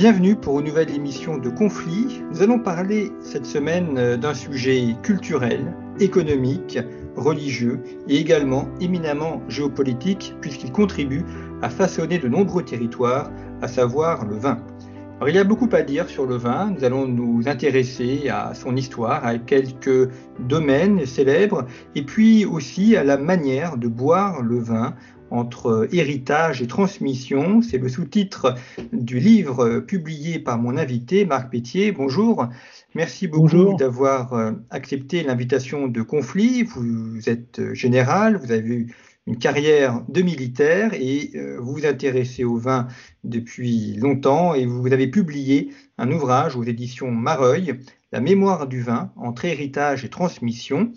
Bienvenue pour une nouvelle émission de Conflit. Nous allons parler cette semaine euh, d'un sujet culturel, économique, religieux et également éminemment géopolitique puisqu'il contribue à façonner de nombreux territoires, à savoir le vin. Alors, il y a beaucoup à dire sur le vin. Nous allons nous intéresser à son histoire, à quelques domaines célèbres, et puis aussi à la manière de boire le vin entre héritage et transmission. C'est le sous-titre du livre publié par mon invité, Marc Pétier. Bonjour. Merci beaucoup d'avoir euh, accepté l'invitation de conflit. Vous êtes euh, général, vous avez eu une carrière de militaire et euh, vous vous intéressez au vin depuis longtemps et vous avez publié un ouvrage aux éditions Mareuil, La mémoire du vin entre héritage et transmission.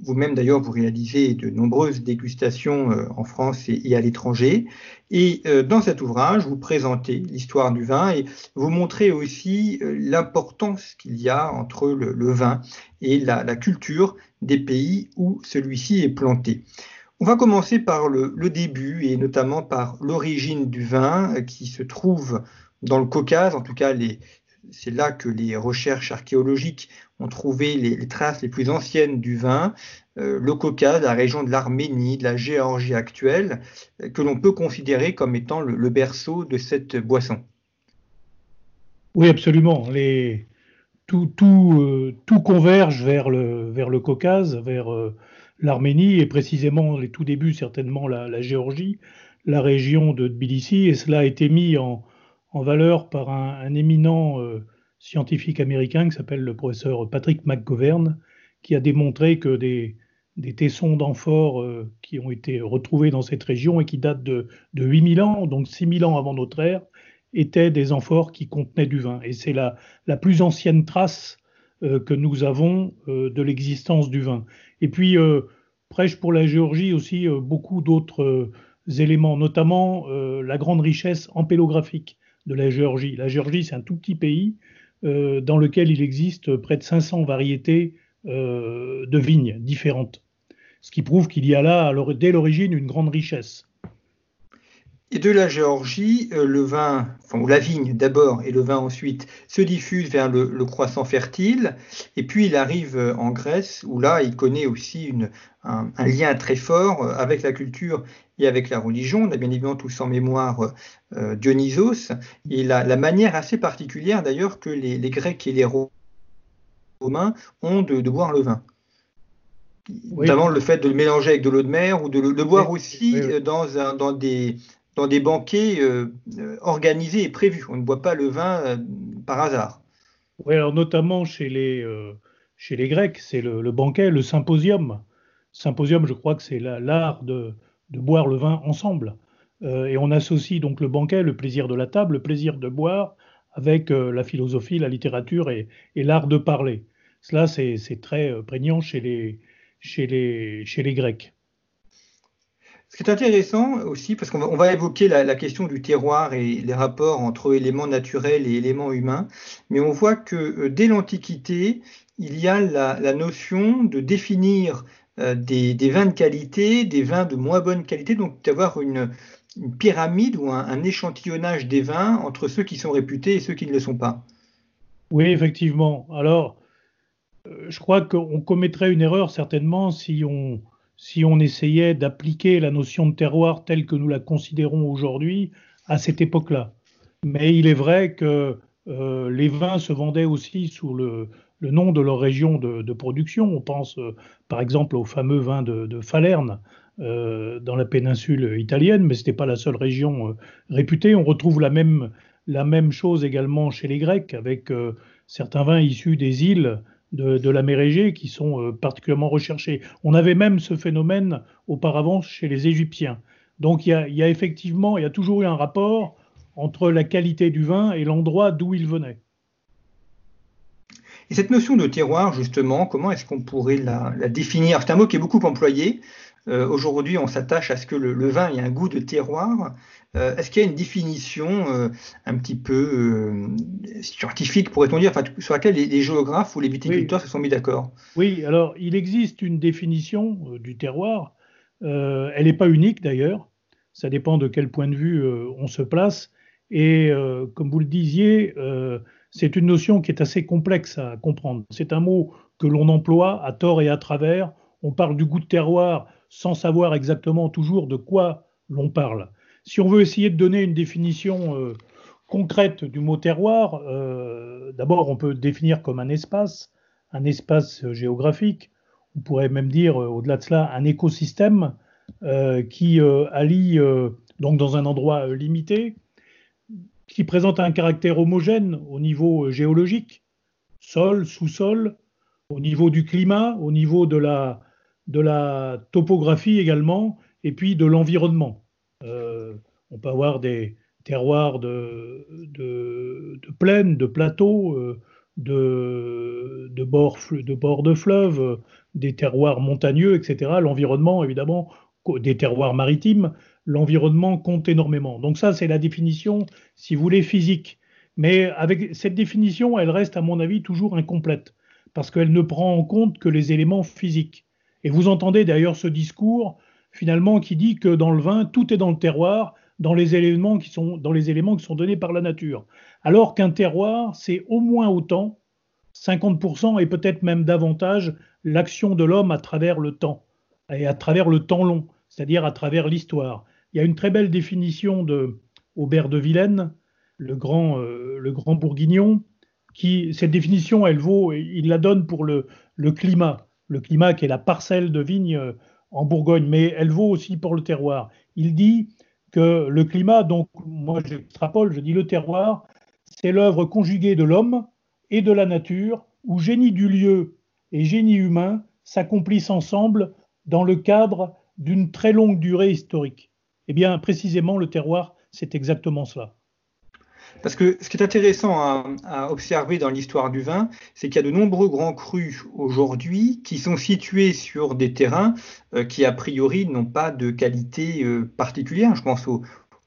Vous-même, d'ailleurs, vous réalisez de nombreuses dégustations euh, en France et, à l'étranger. Et euh, dans cet ouvrage, vous présentez l'histoire du vin et vous montrez aussi euh, l'importance qu'il y a entre le, vin et la, culture des pays où celui-ci est planté. On va commencer par le, le début et notamment par l'origine du vin qui se trouve dans le Caucase, en tout cas les, c'est là que les recherches archéologiques ont trouvé les, traces les plus anciennes du vin, euh, le Caucase, la région de l'Arménie, de la Géorgie actuelle, euh, que l'on peut considérer comme étant le, berceau de cette boisson. Oui, absolument. Euh, tout, converge vers le, vers le Caucase, vers l'Arménie et précisément les tout débuts, certainement la, Géorgie, la région de Tbilissi, et cela a été mis en, en valeur par un, éminent euh, scientifique américain qui s'appelle le professeur Patrick McGovern, qui a démontré que des, tessons d'amphores euh, qui ont été retrouvés dans cette région et qui datent de, de 8000 ans, donc 6000 ans avant notre ère, étaient des amphores qui contenaient du vin. Et c'est la, la, plus ancienne trace euh, que nous avons de l'existence du vin. Et puis, prêche pour la Géorgie aussi beaucoup d'autres éléments, notamment la grande richesse ampélographique de la Géorgie. La Géorgie, c'est un tout petit pays euh, dans lequel il existe près de 500 variétés euh, de vignes différentes. Ce qui prouve qu'il y a là, dès l'origine, une grande richesse. Et de la Géorgie, euh, le vin, enfin, la vigne d'abord et le vin ensuite, se diffuse vers le, croissant fertile. Et puis il arrive en Grèce, où là, il connaît aussi un, lien très fort avec la culture et avec la religion. On a bien évidemment tous en mémoire euh, Dionysos, et la, manière assez particulière d'ailleurs que les, Grecs et les Romains ont de, boire le vin. Notamment le fait de le mélanger avec de l'eau de mer ou de le boire aussi euh, dans, un, dans, des, dans des banquets euh, organisés et prévus. On ne boit pas le vin par hasard. Oui, alors notamment chez les, chez les Grecs, c'est le, banquet, le symposium. Symposium, je crois que c'est l'art de, boire le vin ensemble. Euh, et on associe donc le banquet, le plaisir de la table, le plaisir de boire avec euh, la philosophie, la littérature et, l'art de parler. Cela, c'est très euh, prégnant chez les, chez les, chez les Grecs. Ce qui est intéressant aussi, parce qu'on va, évoquer la, question du terroir et les rapports entre éléments naturels et éléments humains, mais on voit que dès l'Antiquité, il y a la, la, notion de définir euh, des, vins de qualité, des vins de moins bonne qualité, donc d'avoir une, pyramide ou un, échantillonnage des vins entre ceux qui sont réputés et ceux qui ne le sont pas. Oui, effectivement. Alors, euh, je crois qu'on commettrait une erreur certainement si on, si on essayait d'appliquer la notion de terroir telle que nous la considérons aujourd'hui à cette époque-là. Mais il est vrai que euh, les vins se vendaient aussi sous le, nom de leur région de, production. On pense par exemple au fameux vin de, Falerne dans la péninsule italienne, mais ce n'était pas la seule région réputée. On retrouve la même, la même chose également chez les Grecs, avec certains vins issus des îles de, la mer Égée qui sont euh, particulièrement recherchés. On avait même ce phénomène auparavant chez les Égyptiens. Donc il y, a, effectivement, il y a toujours eu un rapport entre la qualité du vin et l'endroit d'où il venait. Et cette notion de terroir, justement, comment est-ce qu'on pourrait la, la définir? C'est un mot qui est beaucoup employé. Euh, aujourd'hui, on s'attache à ce que le, vin ait un goût de terroir. Euh, est-ce qu'il y a une définition euh, un petit peu scientifique, pourrait-on dire, sur laquelle les, géographes ou les viticulteurs se sont mis d'accord? Oui, alors il existe une définition du terroir. elle n'est pas unique d'ailleurs. Ça dépend de quel point de vue on se place. Et comme vous le disiez, c'est une notion qui est assez complexe à comprendre. C'est un mot que l'on emploie à tort et à travers. On parle du goût de terroir sans savoir exactement toujours de quoi l'on parle. Si on veut essayer de donner une définition euh, concrète du mot terroir, euh, d'abord on peut définir comme un espace, un espace géographique, on pourrait même dire euh, au-delà de cela un écosystème qui allie donc dans un endroit limité, qui présente un caractère homogène au niveau géologique, sol, sous-sol, au niveau du climat, au niveau de la, de la topographie également, et puis de l'environnement. Euh, on peut avoir des terroirs de, de, de plaines, de plateaux, euh, de, bords, de bords de fleuves, des terroirs montagneux, etc. L'environnement, évidemment, des terroirs maritimes, l'environnement compte énormément. Donc ça, c'est la définition, si vous voulez, physique. Mais avec cette définition, elle reste, à mon avis, toujours incomplète, parce qu'elle ne prend en compte que les éléments physiques. Et vous entendez d'ailleurs ce discours finalement qui dit que dans le vin, tout est dans le terroir, dans les éléments qui sont, dans les éléments qui sont donnés par la nature. Alors qu'un terroir, c'est au moins autant, 50% et peut-être même davantage, l'action de l'homme à travers le temps, et à travers le temps long, c'est-à-dire à travers l'histoire. Il y a une très belle définition de Aubert de Vilaine, le grand, euh, le grand bourguignon, qui, cette définition, elle vaut, il la donne pour le, le climat le climat qui est la parcelle de vigne euh, en Bourgogne, mais elle vaut aussi pour le terroir. Il dit que le climat, donc moi j'extrapole, je dis le terroir, c'est l'œuvre conjuguée de l'homme et de la nature, où génie du lieu et génie humain s'accomplissent ensemble dans le cadre d'une très longue durée historique. Eh bien, précisément, le terroir, c'est exactement cela. Parce que ce qui est intéressant à, observer dans l'histoire du vin, c'est qu'il y a de nombreux grands crus aujourd'hui qui sont situés sur des terrains euh, qui, a priori, n'ont pas de qualité euh, particulière. Je pense aux,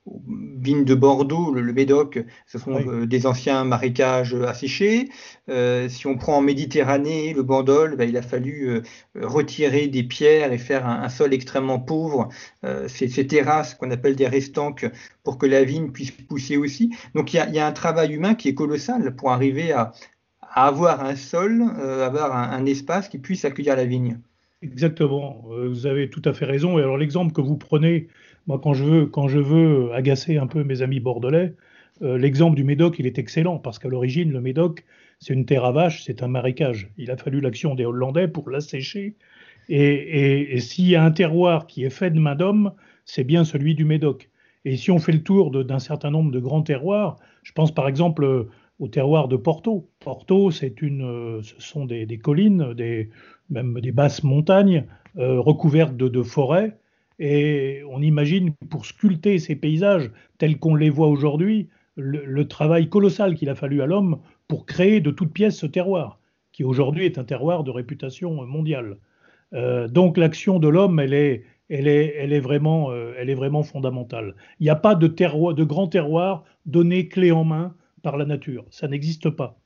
vignes de Bordeaux, le, Médoc, ce sont euh, des anciens marécages asséchés. Euh, si on prend en Méditerranée, le Bandol, bah, il a fallu euh, retirer des pierres et faire un, sol extrêmement pauvre, ces, ces, terrasses qu'on appelle des restanques, pour que la vigne puisse pousser aussi. Donc il y a, un travail humain qui est colossal pour arriver à, avoir un sol, avoir un, un espace qui puisse accueillir la vigne. Exactement, vous avez tout à fait raison. Et alors l'exemple que vous prenez moi, quand je veux, quand je veux agacer un peu mes amis bordelais, euh, l'exemple du Médoc, il est excellent parce qu'à l'origine, le Médoc, c'est une terre à vache, c'est un marécage. Il a fallu l'action des Hollandais pour l'assécher. Et, et, s'il y a un terroir qui est fait de main d'homme, c'est bien celui du Médoc. Et si on fait le tour d'un certain nombre de grands terroirs, je pense par exemple au terroir de Porto. Porto, c'est une, euh, ce sont des, collines, des, même des basses montagnes euh, recouvertes de forêts et on imagine pour sculpter ces paysages tels qu'on les voit aujourd'hui, le, travail colossal qu'il a fallu à l'homme pour créer de toutes pièces ce terroir, qui aujourd'hui est un terroir de réputation mondiale. Euh, donc l'action de l'homme, elle est, elle, est, elle, est vraiment, euh, elle est vraiment fondamentale. Il n'y a pas de, terroir, de grand terroir donné clé en main par la nature. Ça n'existe pas.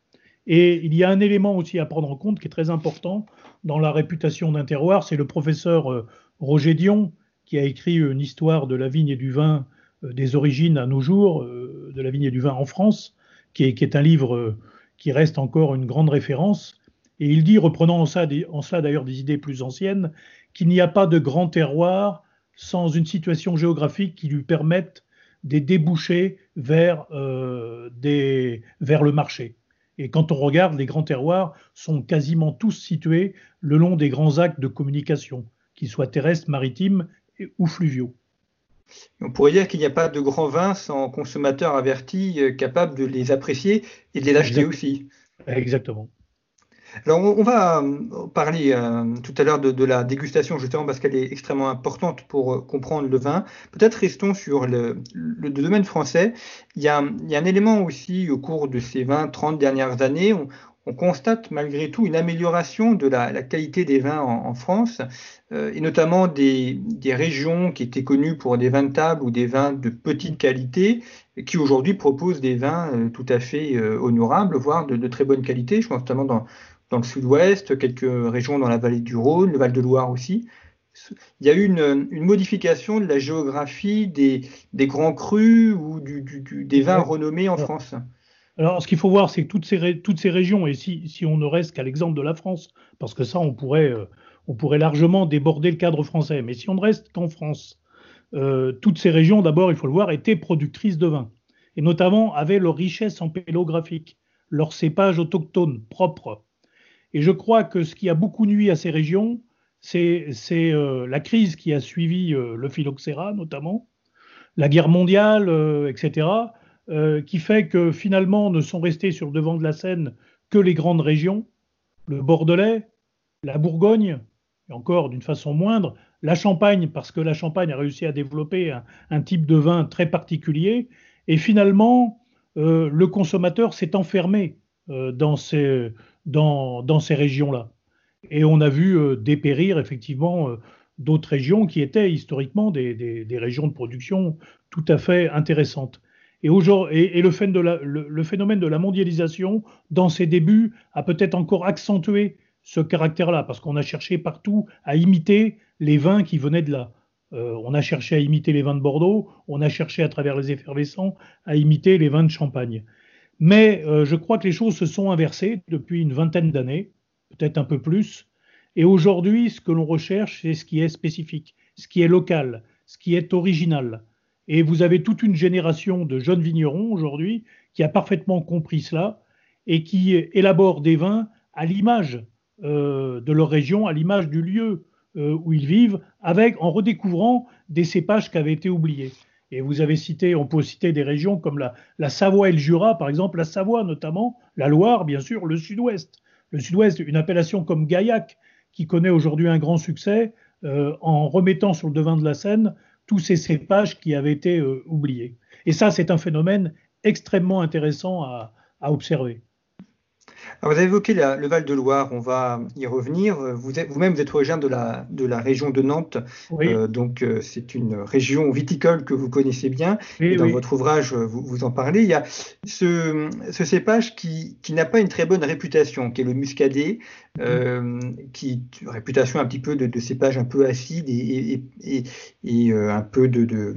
Et il y a un élément aussi à prendre en compte qui est très important dans la réputation d'un terroir, c'est le professeur euh, Roger Dion, qui a écrit une histoire de la vigne et du vin euh, des origines à nos jours, euh, de la vigne et du vin en France, qui est, un livre euh, qui reste encore une grande référence. Et il dit, reprenant en, cela d'ailleurs des idées plus anciennes, qu'il n'y a pas de grand terroir sans une situation géographique qui lui permette des débouchés vers, vers le marché. Et quand on regarde, les grands terroirs sont quasiment tous situés le long des grands actes de communication, qu'ils soient terrestres, maritimes ou fluviaux. On pourrait dire qu'il n'y a pas de grands vins sans consommateurs avertis euh, capables de les apprécier et de les acheter aussi. Exactement. Alors, on, va euh, parler euh, tout à l'heure de, la dégustation, justement, parce qu'elle est extrêmement importante pour euh, comprendre le vin. Peut-être restons sur le, domaine français. Il y, a, un élément aussi au cours de ces 20-30 dernières années. On, constate malgré tout une amélioration de la, qualité des vins en, France, et notamment des, régions qui étaient connues pour des vins de table ou des vins de petite qualité, qui aujourd'hui proposent des vins tout à fait honorables, voire de, de, très bonne qualité. Je pense notamment dans, dans le sud-ouest, quelques régions dans la vallée du Rhône, le Val-de-Loire aussi. Il y a eu une, modification de la géographie des, grands crus ou des vins renommés en France. Alors, ce qu'il faut voir, c'est que toutes ces, régions, et si, on ne reste qu'à l'exemple de la France, parce que ça, on pourrait, euh, largement déborder le cadre français, mais si on ne reste qu'en France, euh, toutes ces régions, d'abord, il faut le voir, étaient productrices de vin, et notamment avaient leur richesse empélographique, leurs cépages autochtones propres, et je crois que ce qui a beaucoup nuit à ces régions, c'est euh, la crise qui a suivi le phylloxéra notamment, la guerre mondiale, euh, qui fait que finalement ne sont restés sur devant de la scène que les grandes régions, le Bordelais, la Bourgogne, et encore d'une façon moindre, la Champagne, parce que la Champagne a réussi à développer un, type de vin très particulier, et finalement, le consommateur s'est enfermé dans ces dans, régions-là. Et on a vu euh, dépérir effectivement euh, d'autres régions qui étaient historiquement des, régions de production tout à fait intéressantes. Et, et, et le, phénomène de la, le, phénomène de la mondialisation, dans ses débuts, a peut-être encore accentué ce caractère-là, parce qu'on a cherché partout à imiter les vins qui venaient de là. Euh, on a cherché à imiter les vins de Bordeaux, on a cherché à travers les effervescents à imiter les vins de Champagne. Mais euh, je crois que les choses se sont inversées depuis une vingtaine d'années, peut-être un peu plus. Et aujourd'hui, ce que l'on recherche, c'est ce qui est spécifique, ce qui est local, ce qui est original. Et vous avez toute une génération de jeunes vignerons aujourd'hui qui a parfaitement compris cela et qui élaborent des vins à l'image euh, de leur région, à l'image du lieu euh, où ils vivent, avec en redécouvrant des cépages qui avaient été oubliés. Et vous avez cité, on peut citer des régions comme la, Savoie et le Jura, par exemple, la Savoie notamment, la Loire, bien sûr, le Sud-Ouest. Le Sud-Ouest, une appellation comme Gaillac, qui connaît aujourd'hui un grand succès euh, en remettant sur le devin de la scène tous ces cépages qui avaient été euh, oubliés. Et ça, c'est un phénomène extrêmement intéressant à observer vous avez évoqué le Val-de-Loire, on va y revenir. Vous-même, vous, êtes originaire de la, de la région de Nantes, euh, donc euh, c'est une région viticole que vous connaissez bien. et dans votre ouvrage, vous, vous, en parlez. Il y a ce, ce cépage qui, qui n'a pas une très bonne réputation, qui est le muscadet, euh, qui réputation un petit peu de, de cépage un peu acide et, et, et, un peu de, de,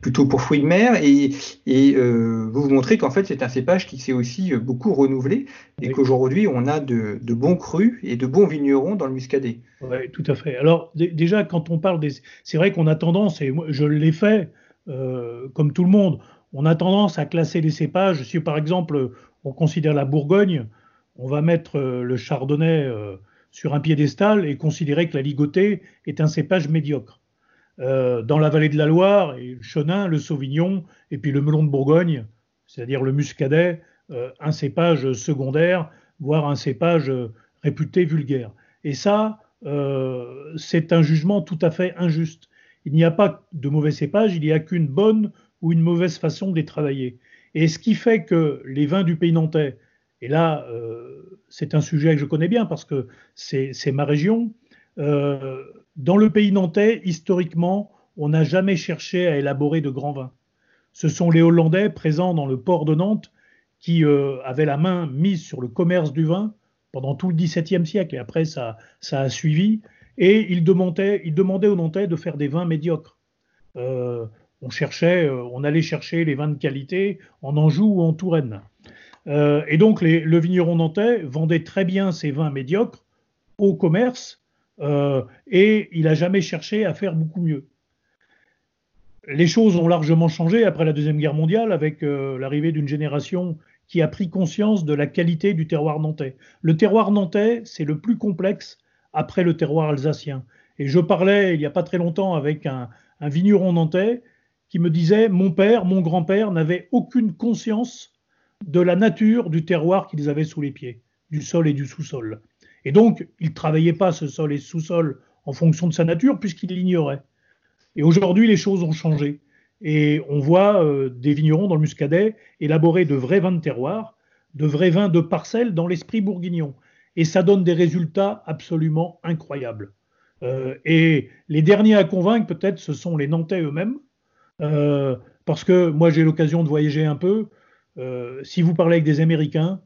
plutôt pour fruits de mer. Et vous vous montrez qu'en fait, c'est un cépage qui s'est aussi beaucoup renouvelé et qu'aujourd'hui, on a de, bons crus et de bons vignerons dans le muscadet. Oui, tout à fait. Alors, déjà, quand on parle des. C'est vrai qu'on a tendance, et moi, je l'ai fait, euh, comme tout le monde, on a tendance à classer les cépages. Si, par exemple, on considère la Bourgogne, on va mettre euh, le chardonnay euh, sur un piédestal et considérer que la ligotée est un cépage médiocre. dans la vallée de la Loire, et le chenin, le sauvignon, et puis le melon de Bourgogne, c'est-à-dire le muscadet, un cépage secondaire, voire un cépage réputé vulgaire. Et ça, euh, c'est un jugement tout à fait injuste. Il n'y a pas de mauvais cépage, il n'y a qu'une bonne ou une mauvaise façon de les travailler. Et ce qui fait que les vins du pays nantais, et là, euh, c'est un sujet que je connais bien parce que c'est ma région, dans le pays nantais, historiquement, on n'a jamais cherché à élaborer de grands vins. Ce sont les Hollandais présents dans le port de Nantes qui euh, avait la main mise sur le commerce du vin pendant tout le XVIIe siècle, et après ça, ça a suivi, et il demandait, il demandait aux Nantais de faire des vins médiocres. Euh, on cherchait, euh, on allait chercher les vins de qualité en Anjou ou en Touraine. et donc les, le vigneron nantais vendait très bien ses vins médiocres au commerce, et il n'a jamais cherché à faire beaucoup mieux. Les choses ont largement changé après la Deuxième Guerre mondiale avec l'arrivée d'une génération qui a pris conscience de la qualité du terroir nantais. Le terroir nantais, c'est le plus complexe après le terroir alsacien. Et je parlais il n'y a pas très longtemps avec un, vigneron nantais qui me disait Mon père, mon grand-père n'avaient aucune conscience de la nature du terroir qu'ils avaient sous les pieds, du sol et du sous-sol. Et donc, il ne travaillait pas ce sol et ce sous-sol en fonction de sa nature, puisqu'il l'ignorait. Et aujourd'hui, les choses ont changé. Et on voit euh, des vignerons dans le Muscadet élaborer de vrais vins de terroir, de vrais vins de parcelles dans l'esprit bourguignon. Et ça donne des résultats absolument incroyables. Euh, et les derniers à convaincre, peut-être, ce sont les Nantais eux-mêmes. Euh, parce que moi, j'ai l'occasion de voyager un peu. si vous parlez avec des Américains,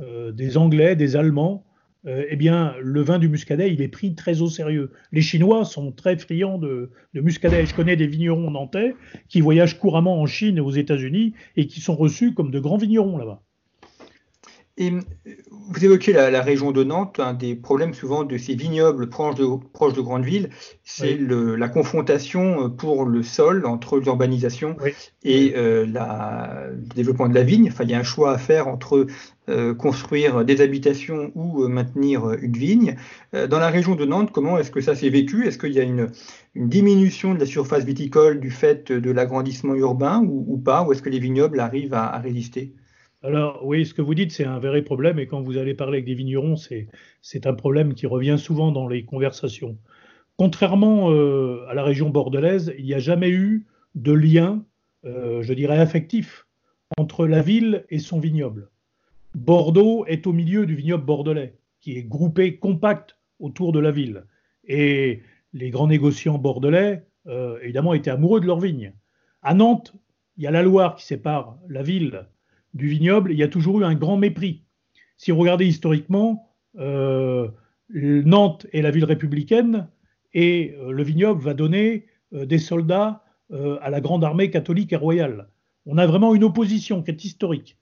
des Anglais, des Allemands, euh, eh bien, le vin du muscadet, il est pris très au sérieux. Les Chinois sont très friands de, de, muscadet. Je connais des vignerons nantais qui voyagent couramment en Chine et aux États-Unis et qui sont reçus comme de grands vignerons là-bas. Et euh, vous évoquez la, région de Nantes, un des problèmes souvent de ces vignobles proches de, proches de grandes villes, c'est la confrontation euh, pour le sol entre l'urbanisation et euh, le développement de la vigne. Enfin, il y a un choix à faire entre construire des habitations ou maintenir une vigne. dans la région de Nantes, comment est-ce que ça s'est vécu? Est-ce qu'il y a une, diminution de la surface viticole du fait de l'agrandissement urbain ou, pas? Ou est-ce que les vignobles arrivent à résister? Alors oui, ce que vous dites, c'est un vrai problème, et quand vous allez parler avec des vignerons, c'est un problème qui revient souvent dans les conversations. Contrairement euh, à la région bordelaise, il n'y a jamais eu de lien, euh, je dirais, affectif entre la ville et son vignoble. Bordeaux est au milieu du vignoble bordelais, qui est groupé compact autour de la ville. Et les grands négociants bordelais, euh, évidemment, étaient amoureux de leur vigne. À Nantes, il y a la Loire qui sépare la ville du vignoble, il y a toujours eu un grand mépris. Si vous regardez historiquement, euh, Nantes est la ville républicaine et euh, le vignoble va donner euh, des soldats à la grande armée catholique et royale. On a vraiment une opposition qui est historique.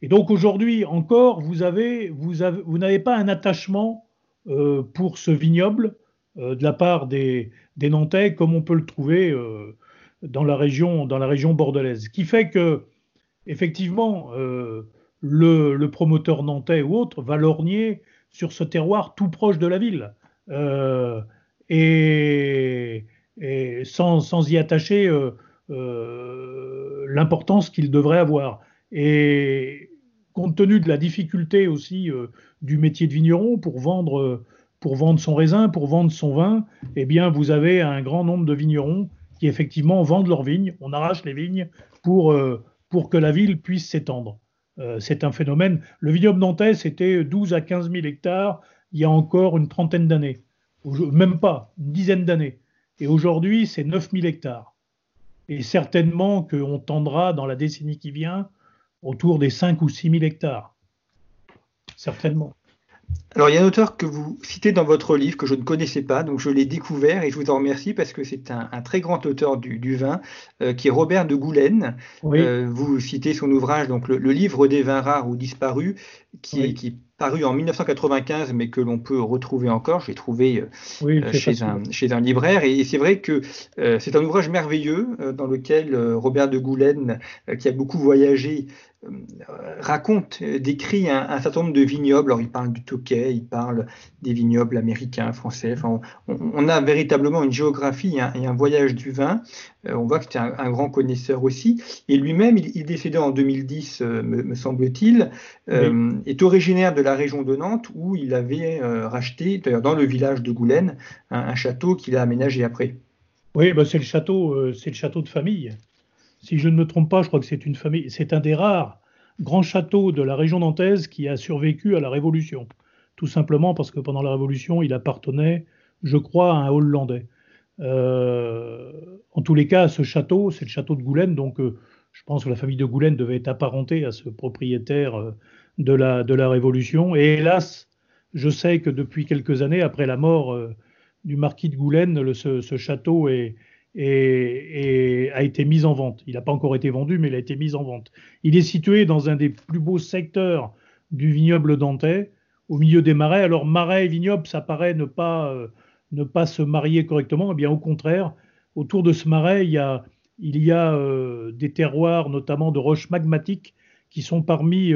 Et donc aujourd'hui encore, vous avez, vous avez, vous n'avez pas un attachement pour ce vignoble de la part des, des, Nantais comme on peut le trouver dans la région, dans la région bordelaise. Ce qui fait que effectivement, euh, le, promoteur nantais ou autre va lorgner sur ce terroir tout proche de la ville. Euh, et, sans, y attacher euh, l'importance qu'il devrait avoir. Et compte tenu de la difficulté aussi du métier de vigneron pour vendre, pour vendre son raisin, pour vendre son vin, eh bien, vous avez un grand nombre de vignerons qui effectivement vendent leurs vignes. On arrache les vignes pour pour que la ville puisse s'étendre. Euh, c'est un phénomène. Le vignoble nantais, c'était 12 à 15 000 hectares il y a encore une trentaine d'années, même pas, une dizaine d'années. Et aujourd'hui, c'est 9 000 hectares. Et certainement qu'on tendra dans la décennie qui vient autour des 5 ou 6 000 hectares. Certainement. Alors, il y a un auteur que vous citez dans votre livre que je ne connaissais pas, donc je l'ai découvert et je vous en remercie parce que c'est un, très grand auteur du, vin, euh, qui est Robert de Goulaine. Euh, vous citez son ouvrage, donc le, livre des vins rares ou disparus, qui, est, qui paru en 1995, mais que l'on peut retrouver encore. J'ai trouvé euh, chez, un, chez, un, libraire. Et, c'est vrai que c'est un ouvrage merveilleux dans lequel Robert de Goulaine, qui a beaucoup voyagé, raconte, décrit un, certain nombre de vignobles. Alors, il parle du Touquet, il parle des vignobles américains, français. Enfin, on, a véritablement une géographie et un, voyage du vin. Euh, on voit que c'est un, grand connaisseur aussi. Et lui-même, il, est décédé en 2010, euh, me, semble-t-il, euh, est originaire de la région de Nantes où il avait racheté, d'ailleurs dans le village de Goulaine, un, château qu'il a aménagé après. Oui, bah c'est le château, c'est le château de famille. Si je ne me trompe pas, je crois que c'est une famille. C'est un des rares grands châteaux de la région nantaise qui a survécu à la Révolution tout simplement parce que pendant la Révolution, il appartenait, je crois, à un Hollandais. Euh, en tous les cas, ce château, c'est le château de Goulaine, donc euh, je pense que la famille de Goulaine devait être apparentée à ce propriétaire euh, de, la, de la Révolution. Et hélas, je sais que depuis quelques années, après la mort du marquis de Goulaine, ce, château est, a été mis en vente. Il n'a pas encore été vendu, mais il a été mis en vente. Il est situé dans un des plus beaux secteurs du vignoble dentais au milieu des marais. Alors marais et vignoble, ça paraît ne pas, euh, ne pas se marier correctement. Eh bien au contraire, autour de ce marais, il y a, il y a euh, des terroirs, notamment de roches magmatiques, qui sont parmi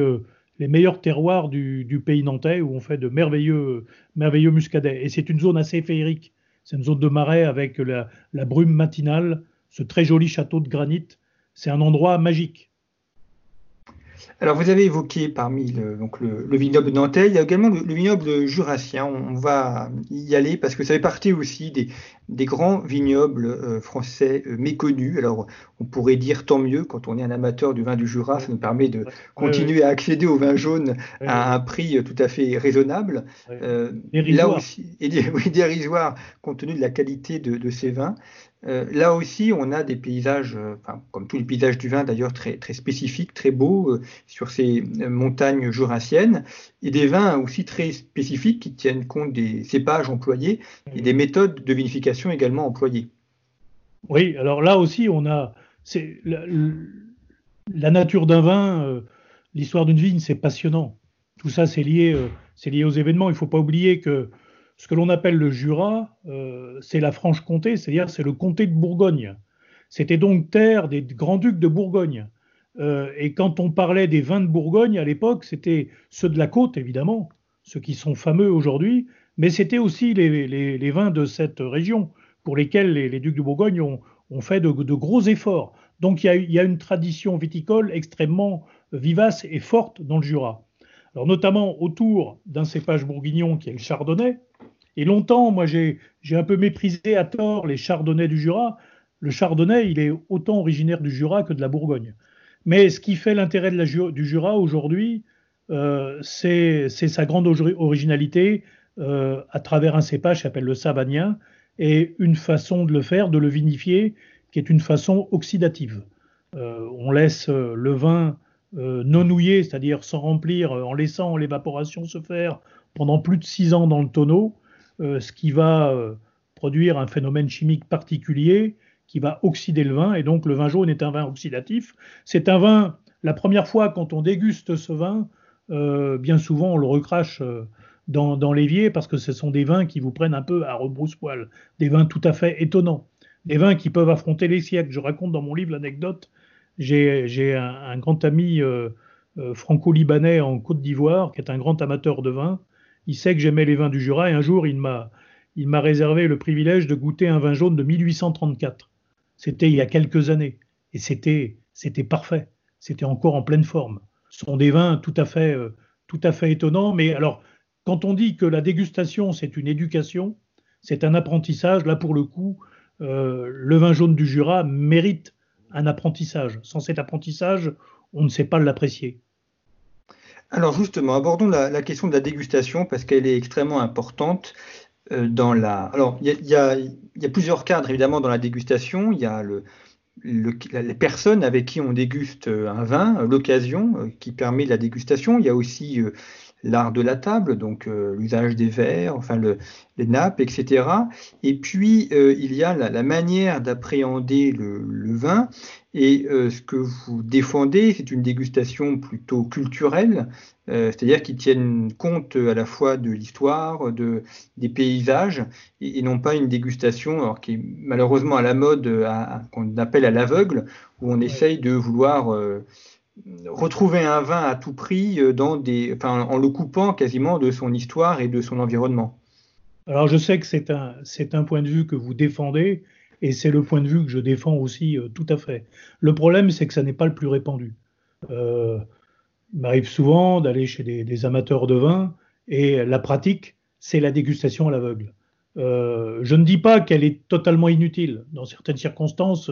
les meilleurs terroirs du, pays nantais où on fait de merveilleux, merveilleux muscadets. Et c'est une zone assez féerique. C'est une zone de marais avec la, la, brume matinale, ce très joli château de granit. C'est un endroit magique. Alors, vous avez évoqué parmi le, donc le, vignoble nantais, il y a également le, vignoble jurassien. On, va y aller parce que ça fait partie aussi des, des grands vignobles euh, français euh, méconnus. Alors, on pourrait dire tant mieux quand on est un amateur du vin du Jura, ça nous permet de continuer à accéder au vin jaune à un prix tout à fait raisonnable. Euh, là aussi, et oui, dérisoire compte tenu de la qualité de, de ces vins. Euh, là aussi, on a des paysages, euh, comme tous les paysages du vin d'ailleurs, très, très spécifiques, très beaux euh, sur ces montagnes jurassiennes, et des vins aussi très spécifiques qui tiennent compte des cépages employés et des méthodes de vinification également employées. Oui, alors là aussi, on a la, la, nature d'un vin, l'histoire d'une vigne, c'est passionnant. Tout ça, c'est lié, c'est lié aux événements. Il ne faut pas oublier que ce que l'on appelle le Jura, euh, c'est la Franche-Comté, c'est-à-dire c'est le comté de Bourgogne. C'était donc terre des grands-ducs de Bourgogne. Euh, et quand on parlait des vins de Bourgogne à l'époque, c'était ceux de la côte, évidemment, ceux qui sont fameux aujourd'hui, mais c'était aussi les, vins de cette région pour lesquels les, ducs de Bourgogne ont, fait de, gros efforts. Donc il y, a, une tradition viticole extrêmement vivace et forte dans le Jura. Alors notamment autour d'un cépage bourguignon qui est le chardonnay, et longtemps, moi, j'ai un peu méprisé à tort les chardonnays du Jura. Le chardonnay, il est autant originaire du Jura que de la Bourgogne. Mais ce qui fait l'intérêt du Jura aujourd'hui, euh, c'est sa grande originalité euh, à travers un cépage qui s'appelle le savagnin et une façon de le faire, de le vinifier, qui est une façon oxydative. Euh, on laisse le vin non nouillé, c'est-à-dire sans remplir, en laissant l'évaporation se faire pendant plus de six ans dans le tonneau, euh, ce qui va euh, produire un phénomène chimique particulier qui va oxyder le vin. Et donc le vin jaune est un vin oxydatif. C'est un vin, la première fois quand on déguste ce vin, euh, bien souvent on le recrache dans, l'évier parce que ce sont des vins qui vous prennent un peu à rebrousse-poil, des vins tout à fait étonnants, des vins qui peuvent affronter les siècles. Je raconte dans mon livre l'anecdote, j'ai un, grand ami franco-libanais en Côte d'Ivoire qui est un grand amateur de vin il sait que j'aimais les vins du Jura et un jour, il m'a, il m'a réservé le privilège de goûter un vin jaune de 1834. C'était il y a quelques années et c'était, c'était parfait. C'était encore en pleine forme. Ce sont des vins tout à fait, euh, tout à fait étonnants. Mais alors, quand on dit que la dégustation, c'est une éducation, c'est un apprentissage, là pour le coup, euh, le vin jaune du Jura mérite un apprentissage. Sans cet apprentissage, on ne sait pas l'apprécier. Alors justement, abordons la, question de la dégustation parce qu'elle est extrêmement importante. Euh, dans la... Alors, il y, a, plusieurs cadres évidemment dans la dégustation. Il y a le, les personnes avec qui on déguste un vin, l'occasion euh, qui permet la dégustation. Il y a aussi euh, l'art de la table, donc l'usage des verres, enfin le, les nappes, etc. Et puis, il y a la, manière d'appréhender le, vin. Et euh, ce que vous défendez, c'est une dégustation plutôt culturelle, euh, c'est-à-dire qui tienne compte à la fois de l'histoire, de, des paysages, et, non pas une dégustation alors, qui est malheureusement à la mode, qu'on appelle à l'aveugle, où on essaye de vouloir euh, retrouver un vin à tout prix enfin, en le coupant quasiment de son histoire et de son environnement. Alors je sais que c'est un, point de vue que vous défendez, et c'est le point de vue que je défends aussi euh, tout à fait. Le problème, c'est que ça n'est pas le plus répandu. Euh, il m'arrive souvent d'aller chez des, amateurs de vin et la pratique, c'est la dégustation à l'aveugle. Euh, je ne dis pas qu'elle est totalement inutile. Dans certaines circonstances,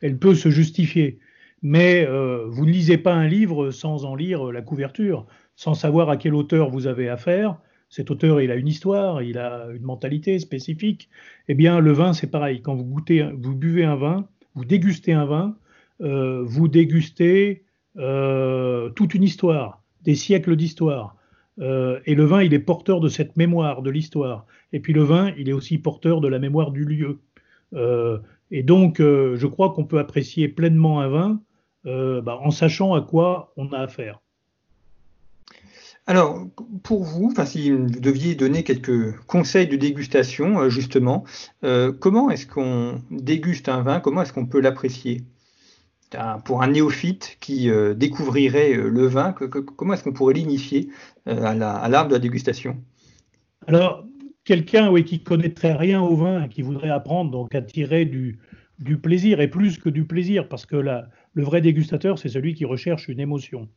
elle peut se justifier. Mais vous ne lisez pas un livre sans en lire la couverture, sans savoir à quel auteur vous avez affaire, cet auteur, il a une histoire, il a une mentalité spécifique. Eh bien, le vin, c'est pareil. Quand vous goûtez, vous buvez un vin, vous dégustez un vin, euh, vous dégustez euh, toute une histoire, des siècles d'histoire. Euh, et le vin, il est porteur de cette mémoire de l'histoire. Et puis le vin, il est aussi porteur de la mémoire du lieu. et donc, je crois qu'on peut apprécier pleinement un vin bah, en sachant à quoi on a affaire. Alors, pour vous, si vous deviez donner quelques conseils de dégustation, euh, justement, euh, comment est-ce qu'on déguste un vin? Comment est-ce qu'on peut l'apprécier? Pour un néophyte qui découvrirait le vin, comment est-ce qu'on pourrait l'initier à l'art de la dégustation? Alors, quelqu'un oui, qui connaîtrait rien au vin, qui voudrait apprendre donc à tirer du, du plaisir, et plus que du plaisir, parce que la, le vrai dégustateur, c'est celui qui recherche une émotion.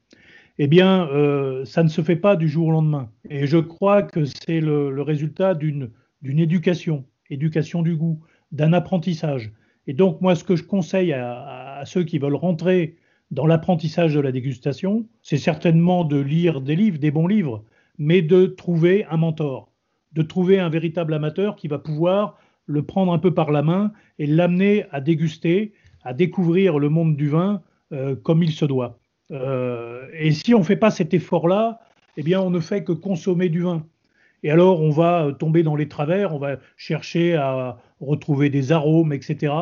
Eh bien, euh, ça ne se fait pas du jour au lendemain. Et je crois que c'est le, résultat d'une éducation, éducation du goût, d'un apprentissage. Et donc, moi, ce que je conseille à, ceux qui veulent rentrer dans l'apprentissage de la dégustation, c'est certainement de lire des livres, des bons livres, mais de trouver un mentor, de trouver un véritable amateur qui va pouvoir le prendre un peu par la main et l'amener à déguster, à découvrir le monde du vin euh, comme il se doit. Euh, et si on ne fait pas cet effort-là, eh bien, on ne fait que consommer du vin. Et alors, on va tomber dans les travers, on va chercher à retrouver des arômes, etc.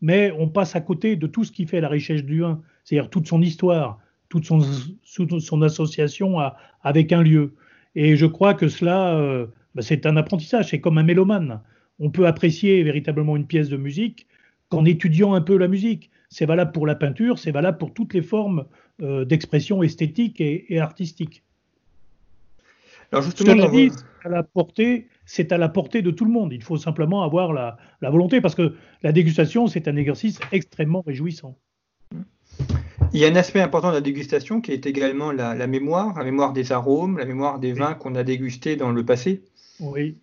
Mais on passe à côté de tout ce qui fait la richesse du vin, c'est-à-dire toute son histoire, toute son, association avec un lieu. Et je crois que cela, euh, bah, c'est un apprentissage, c'est comme un mélomane. On peut apprécier véritablement une pièce de musique qu'en étudiant un peu la musique. C'est valable pour la peinture, c'est valable pour toutes les formes euh, d'expression esthétique et, artistique. Alors justement, c'est à la portée, c'est à la portée de tout le monde. Il faut simplement avoir la, volonté, parce que la dégustation, c'est un exercice extrêmement réjouissant. Il y a un aspect important de la dégustation qui est également la, mémoire, la mémoire des arômes, la mémoire des vins qu'on a dégustés dans le passé. Oui,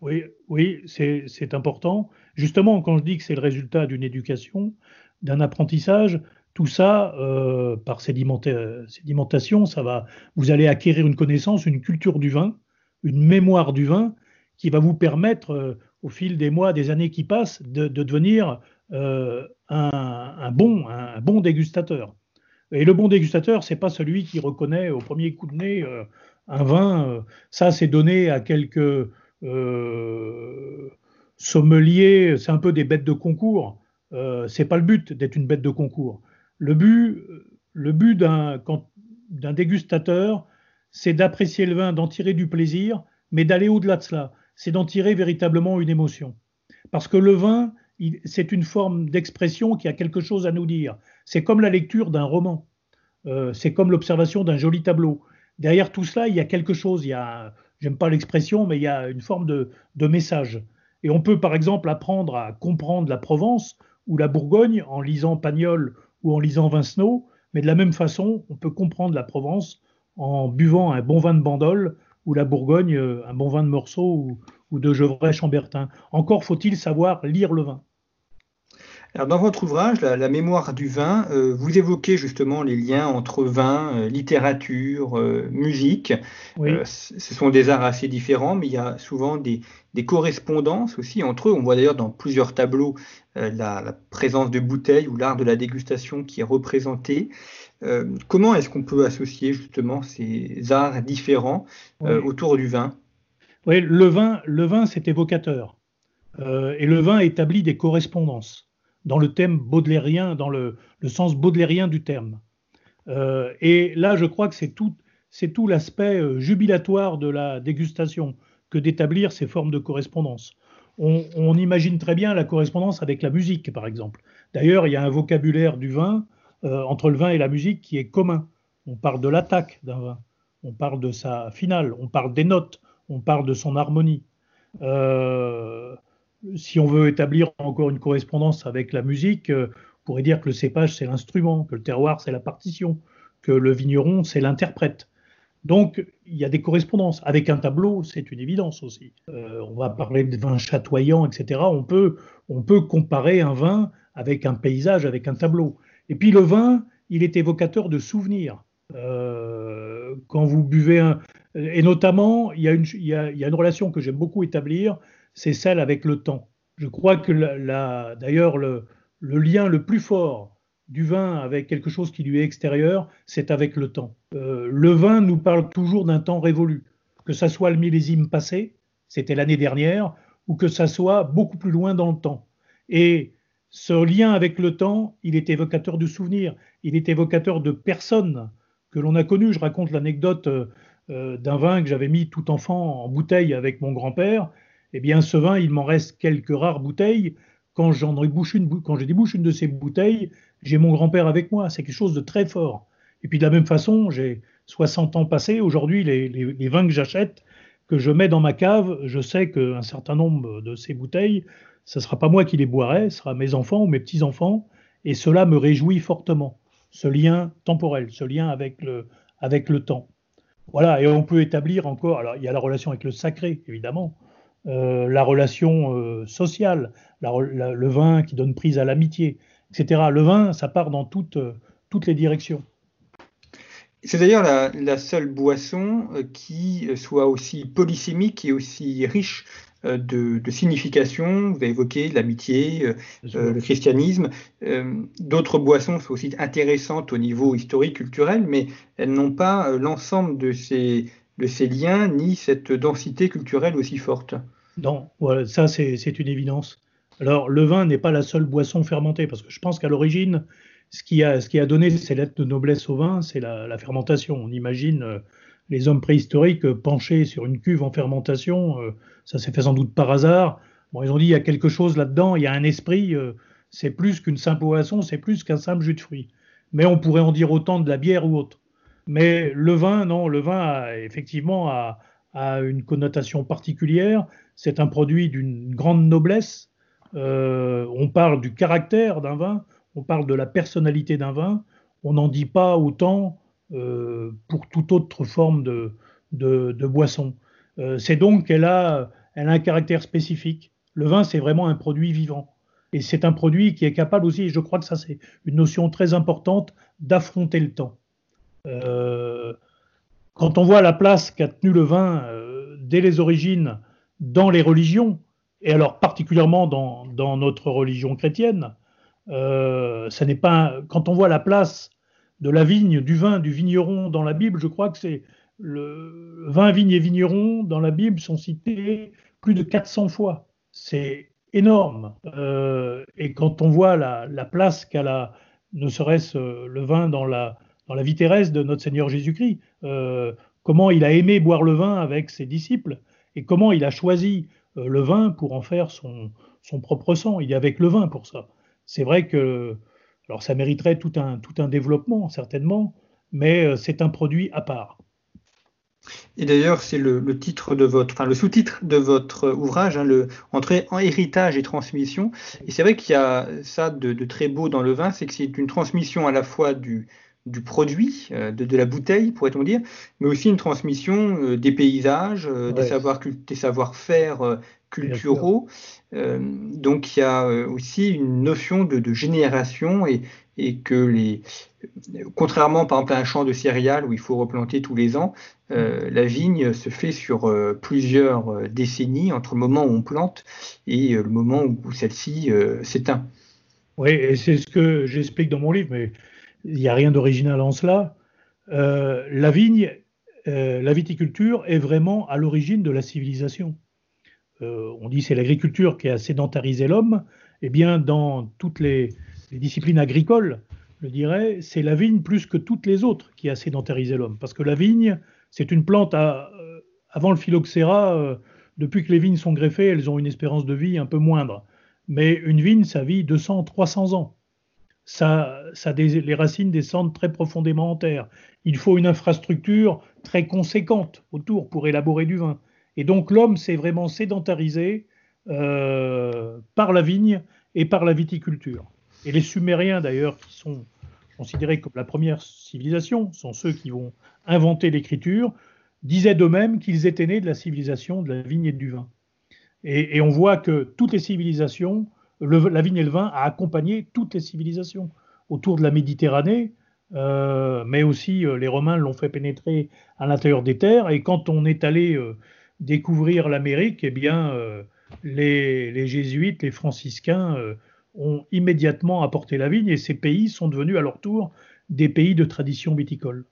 oui, oui, c'est important. Justement, quand je dis que c'est le résultat d'une éducation, d'un apprentissage, tout ça, euh, par sédimentation, ça va, vous allez acquérir une connaissance, une culture du vin, une mémoire du vin, qui va vous permettre, euh, au fil des mois, des années qui passent, de, devenir euh, un, bon, un bon dégustateur. Et le bon dégustateur, c'est pas celui qui reconnaît au premier coup de nez un vin. ça, c'est donné à quelques sommeliers. C'est un peu des bêtes de concours. Euh, c'est pas le but d'être une bête de concours. Le but, le but d'un, dégustateur, c'est d'apprécier le vin, d'en tirer du plaisir, mais d'aller au-delà de cela. C'est d'en tirer véritablement une émotion. Parce que le vin, c'est une forme d'expression qui a quelque chose à nous dire. C'est comme la lecture d'un roman. Euh, c'est comme l'observation d'un joli tableau. Derrière tout cela, il y a quelque chose. Il y a, j'aime pas l'expression, mais il y a une forme de message. Et on peut par exemple apprendre à comprendre la Provence ou la Bourgogne en lisant Pagnol ou en lisant Vincenot, mais de la même façon, on peut comprendre la Provence en buvant un bon vin de Bandol ou la Bourgogne euh, un bon vin de Morceau ou, de Gevrey-Chambertin. Encore faut-il savoir lire le vin. Alors dans votre ouvrage, la, mémoire du vin, euh, vous évoquez justement les liens entre vin, euh, littérature, musique. ce sont des arts assez différents, mais il y a souvent des, des correspondances aussi entre eux. On voit d'ailleurs dans plusieurs tableaux euh, la, présence de bouteilles ou l'art de la dégustation qui est représenté. Euh, comment est-ce qu'on peut associer justement ces arts différents euh, autour du vin? Oui, le vin, le vin c'est évocateur. et le vin établit des correspondances dans le thème baudelairien, dans le, sens baudelairien du terme. et là, je crois que c'est tout, c'est tout l'aspect jubilatoire de la dégustation que d'établir ces formes de correspondance on, imagine très bien la correspondance avec la musique, par exemple. D'ailleurs, il y a un vocabulaire du vin euh, entre le vin et la musique qui est commun. On parle de l'attaque d'un vin, on parle de sa finale, on parle des notes, on parle de son harmonie. Euh, si on veut établir encore une correspondance avec la musique, euh, on pourrait dire que le cépage c'est l'instrument, que le terroir c'est la partition, que le vigneron c'est l'interprète. Donc, il y a des correspondances. Avec un tableau, c'est une évidence aussi. Euh, on va parler de vin chatoyant, etc. On peut, on peut comparer un vin avec un paysage, avec un tableau. Et puis le vin, il est évocateur de souvenirs. Euh, quand vous buvez un... Et notamment, il y a une, il y a, une relation que j'aime beaucoup établir, c'est celle avec le temps. Je crois que d'ailleurs, le, lien le plus fort du vin avec quelque chose qui lui est extérieur, c'est avec le temps. Euh, le vin nous parle toujours d'un temps révolu, que ça soit le millésime passé, c'était l'année dernière, ou que ça soit beaucoup plus loin dans le temps. Et ce lien avec le temps, il est évocateur de souvenirs, il est évocateur de personnes que l'on a connues. Je raconte l'anecdote euh, d'un vin que j'avais mis tout enfant en bouteille avec mon grand-père. Eh bien, ce vin, il m'en reste quelques rares bouteilles quand j'en une, quand je débouche une de ces bouteilles, j'ai mon grand-père avec moi. C'est quelque chose de très fort. Et puis de la même façon, j'ai 60 ans passés. Aujourd'hui, les, vins que j'achète, que je mets dans ma cave, je sais qu'un certain nombre de ces bouteilles, ce ne sera pas moi qui les boirai, ce sera mes enfants ou mes petits-enfants. Et cela me réjouit fortement. Ce lien temporel, ce lien avec le, avec le temps. Voilà, et on peut établir encore, alors il y a la relation avec le sacré, évidemment, euh, la relation euh, sociale, le vin qui donne prise à l'amitié, etc. Le vin, ça part dans toutes, euh, toutes les directions. C'est d'ailleurs la, seule boisson qui soit aussi polysémique et aussi riche de, signification. Vous avez évoqué l'amitié, le christianisme. D'autres boissons sont aussi intéressantes au niveau historique, culturel, mais elles n'ont pas l'ensemble de ces, de ces liens ni cette densité culturelle aussi forte. Non, ça c'est une évidence. Alors le vin n'est pas la seule boisson fermentée, parce que je pense qu'à l'origine, ce, qui a, donné ces lettres de noblesse au vin, c'est la, fermentation. On imagine euh, les hommes préhistoriques penchés sur une cuve en fermentation, euh, ça s'est fait sans doute par hasard. Bon, ils ont dit il y a quelque chose là-dedans, il y a un esprit, euh, c'est plus qu'une simple boisson, c'est plus qu'un simple jus de fruits. Mais on pourrait en dire autant de la bière ou autre. Mais le vin, non, le vin a effectivement a une connotation particulière. C'est un produit d'une grande noblesse. Euh, on parle du caractère d'un vin, on parle de la personnalité d'un vin. On n'en dit pas autant euh, pour toute autre forme de, boisson. Euh, c'est donc qu'elle a, a un caractère spécifique. Le vin, c'est vraiment un produit vivant. Et c'est un produit qui est capable aussi, et je crois que ça c'est une notion très importante, d'affronter le temps. Quand on voit la place qu'a tenu le vin dès les origines dans les religions, et alors particulièrement dans, notre religion chrétienne, euh, ça n'est pas quand on voit la place de la vigne, du vin, du vigneron dans la Bible, je crois que c'est le vin, vigne et vigneron dans la Bible sont cités plus de 400 fois. C'est énorme. Euh, et quand on voit la, la place qu'a la, ne serait-ce le vin dans la, dans la vie terrestre de notre Seigneur Jésus-Christ. Euh, comment il a aimé boire le vin avec ses disciples et comment il a choisi euh, le vin pour en faire son, son, propre sang? Il est avec le vin pour ça. C'est vrai que, alors ça mériterait tout un, tout un développement, certainement, mais euh, c'est un produit à part. Et d'ailleurs, c'est le, titre de votre, enfin le sous-titre de votre ouvrage, hein, le Entrée en héritage et transmission. Et c'est vrai qu'il y a ça de, très beau dans le vin, c'est que c'est une transmission à la fois du, du produit, euh, de, la bouteille, pourrait-on dire, mais aussi une transmission euh, des paysages, euh, des, savoir, des savoir-faire culturaux. donc il y a aussi une notion de, génération et, et, que les, contrairement par exemple à un champ de céréales où il faut replanter tous les ans, mm. la vigne se fait sur plusieurs décennies entre le moment où on plante et le moment où celle-ci s'éteint. Oui, et c'est ce que j'explique dans mon livre, mais il n'y a rien d'original en cela. Euh, la vigne, euh, la viticulture est vraiment à l'origine de la civilisation. Euh, on dit c'est l'agriculture qui a sédentarisé l'homme. Eh bien, dans toutes les, disciplines agricoles, je dirais, c'est la vigne plus que toutes les autres qui a sédentarisé l'homme. Parce que la vigne, c'est une plante avant le phylloxéra. depuis que les vignes sont greffées, elles ont une espérance de vie un peu moindre. Mais une vigne, ça vit 200, 300 ans les racines descendent très profondément en terre. Il faut une infrastructure très conséquente autour pour élaborer du vin. Et donc l'homme s'est vraiment sédentarisé euh, par la vigne et par la viticulture. Et les Sumériens d'ailleurs, qui sont considérés comme la première civilisation, sont ceux qui vont inventer l'écriture, disaient d'eux-mêmes qu'ils étaient nés de la civilisation de la vigne et du vin. et on voit que toutes les civilisations la vigne et le vin a accompagné toutes les civilisations autour de la Méditerranée, euh, mais aussi euh, les Romains l'ont fait pénétrer à l'intérieur des terres. Et quand on est allé euh, découvrir l'Amérique, eh bien, les, les, jésuites, les franciscains ont immédiatement apporté la vigne et ces pays sont devenus à leur tour des pays de tradition viticole.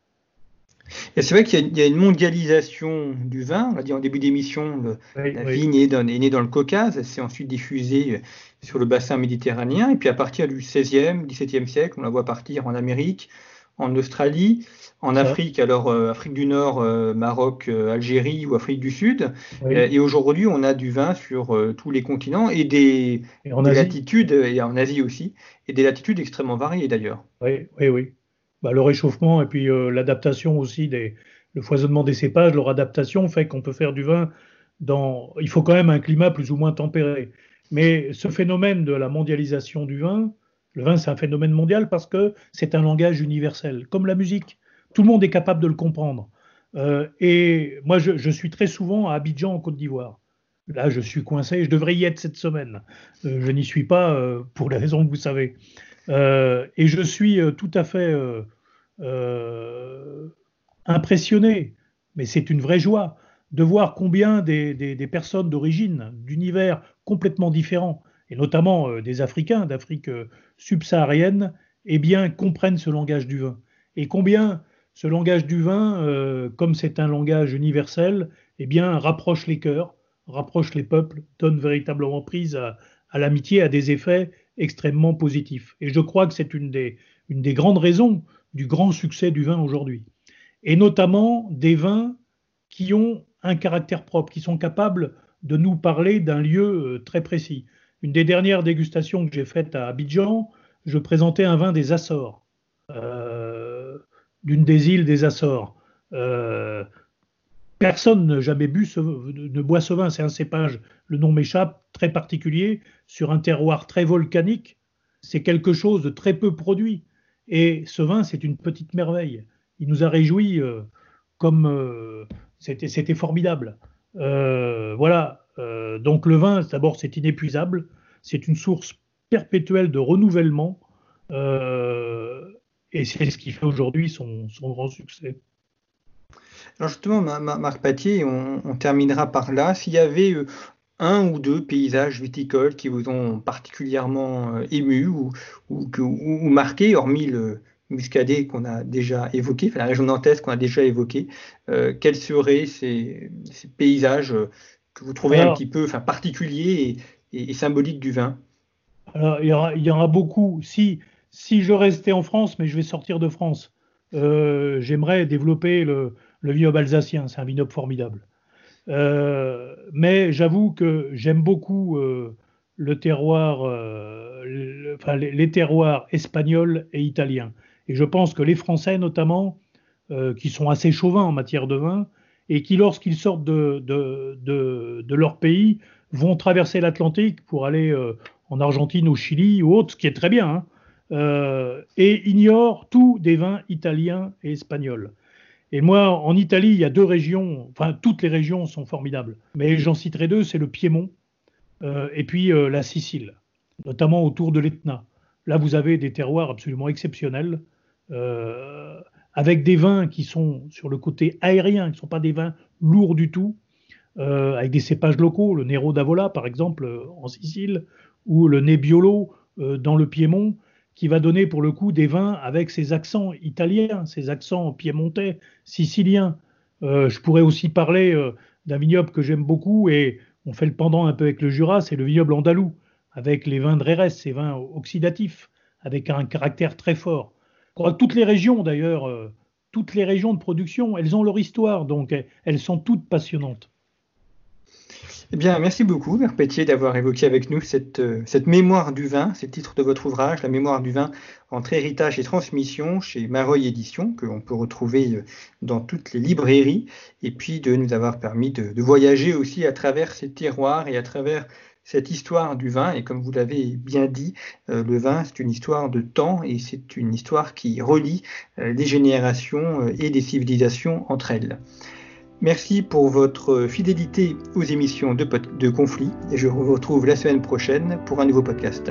Et c'est vrai qu'il y, a une mondialisation du vin. On l'a dit en début d'émission, la vigne est, née dans le Caucase, elle s'est ensuite diffusée sur le bassin méditerranéen. Et puis à partir du XVIe, XVIIe siècle, on la voit partir en Amérique, en Australie, en Afrique, alors Afrique du Nord, Maroc, Algérie ou Afrique du Sud. et aujourd'hui, on a du vin sur tous les continents et des, latitudes, et en Asie aussi, et des latitudes extrêmement variées d'ailleurs. Oui, oui, oui. Bah, le réchauffement et puis l'adaptation aussi des, le foisonnement des cépages, leur adaptation fait qu'on peut faire du vin dans. Il faut quand même un climat plus ou moins tempéré. Mais ce phénomène de la mondialisation du vin, le vin c'est un phénomène mondial parce que c'est un langage universel, comme la musique. Tout le monde est capable de le comprendre. Euh, et moi, je, suis très souvent à Abidjan, en Côte d'Ivoire. Là, je suis coincé, je devrais y être cette semaine. Euh, je n'y suis pas euh, pour les raisons que vous savez. Et je suis tout à fait impressionné, mais c'est une vraie joie de voir combien des, personnes d'origine, d'univers complètement différents, et notamment euh, des Africains d'Afrique euh, subsaharienne, eh bien, comprennent ce langage du vin. Et combien ce langage du vin, euh, comme c'est un langage universel, eh bien, rapproche les cœurs, rapproche les peuples, donne véritablement prise à, l'amitié, à des effets extrêmement positifs. Et je crois que c'est une des, une des grandes raisons du grand succès du vin aujourd'hui. Et notamment des vins qui ont un caractère propre, qui sont capables de nous parler d'un lieu euh, très précis. Une des dernières dégustations que j'ai faites à Abidjan, je présentais un vin des Açores, euh, d'une des îles des Açores. Euh, personne n'a jamais bu ce, ne boit ce vin, c'est un cépage, le nom m'échappe, très particulier, sur un terroir très volcanique. C'est quelque chose de très peu produit. Et ce vin, c'est une petite merveille. Il nous a réjouis comme c'était formidable. Euh, voilà. Euh, donc le vin, d'abord, c'est inépuisable. C'est une source perpétuelle de renouvellement. Euh, et c'est ce qui fait aujourd'hui son, grand succès. Alors justement, Marc Patier, on, terminera par là. S'il y avait un ou deux paysages viticoles qui vous ont particulièrement ému ou, ou, ou marqué, hormis le, Muscadet qu'on a déjà évoqué, enfin, la région nantaise qu'on a déjà évoqué, euh, quels seraient ces, paysages euh, que vous trouvez un petit peu enfin, particuliers et, symboliques du vin? Alors, il y, aura, beaucoup. Si, si je restais en France, mais je vais sortir de France, euh, j'aimerais développer le, le vignoble alsacien. C'est un vignoble formidable. mais j'avoue que j'aime beaucoup le terroir, enfin, les, terroirs espagnols et italiens. Et je pense que les Français, notamment, euh, qui sont assez chauvins en matière de vin, et qui, lorsqu'ils sortent de, leur pays, vont traverser l'Atlantique pour aller euh, en Argentine, au Chili ou autre, ce qui est très bien, hein, euh, et ignorent tous des vins italiens et espagnols. Et moi, en Italie, il y a deux régions, enfin toutes les régions sont formidables, mais j'en citerai deux, c'est le Piémont et puis la Sicile, notamment autour de l'Etna. Là, vous avez des terroirs absolument exceptionnels euh, avec des vins qui sont sur le côté aérien, qui ne sont pas des vins lourds du tout, euh, avec des cépages locaux, le Nero d'Avola par exemple euh, en Sicile, ou le Nebbiolo dans le Piémont, qui va donner pour le coup des vins avec ses accents italiens, ses accents piémontais, siciliens. je pourrais aussi parler d'un vignoble que j'aime beaucoup et on fait le pendant un peu avec le Jura, c'est le vignoble andalou, avec les vins de Rérès, ces vins oxydatifs, avec un caractère très fort toutes les régions d'ailleurs, euh, toutes les régions de production, elles ont leur histoire, donc elles sont toutes passionnantes. Eh bien, merci beaucoup, Mère Pétier, d'avoir évoqué avec nous cette, euh, mémoire du vin. C'est le titre de votre ouvrage, La mémoire du vin entre héritage et transmission chez Maroy Éditions, que l'on peut retrouver euh, dans toutes les librairies, et puis de nous avoir permis de, voyager aussi à travers ces terroirs et à travers cette histoire du vin, et comme vous l'avez bien dit, euh, le vin, c'est une histoire de temps et c'est une histoire qui relie euh, des générations et des civilisations entre elles. Merci pour votre fidélité aux émissions de, Conflit et je vous retrouve la semaine prochaine pour un nouveau podcast.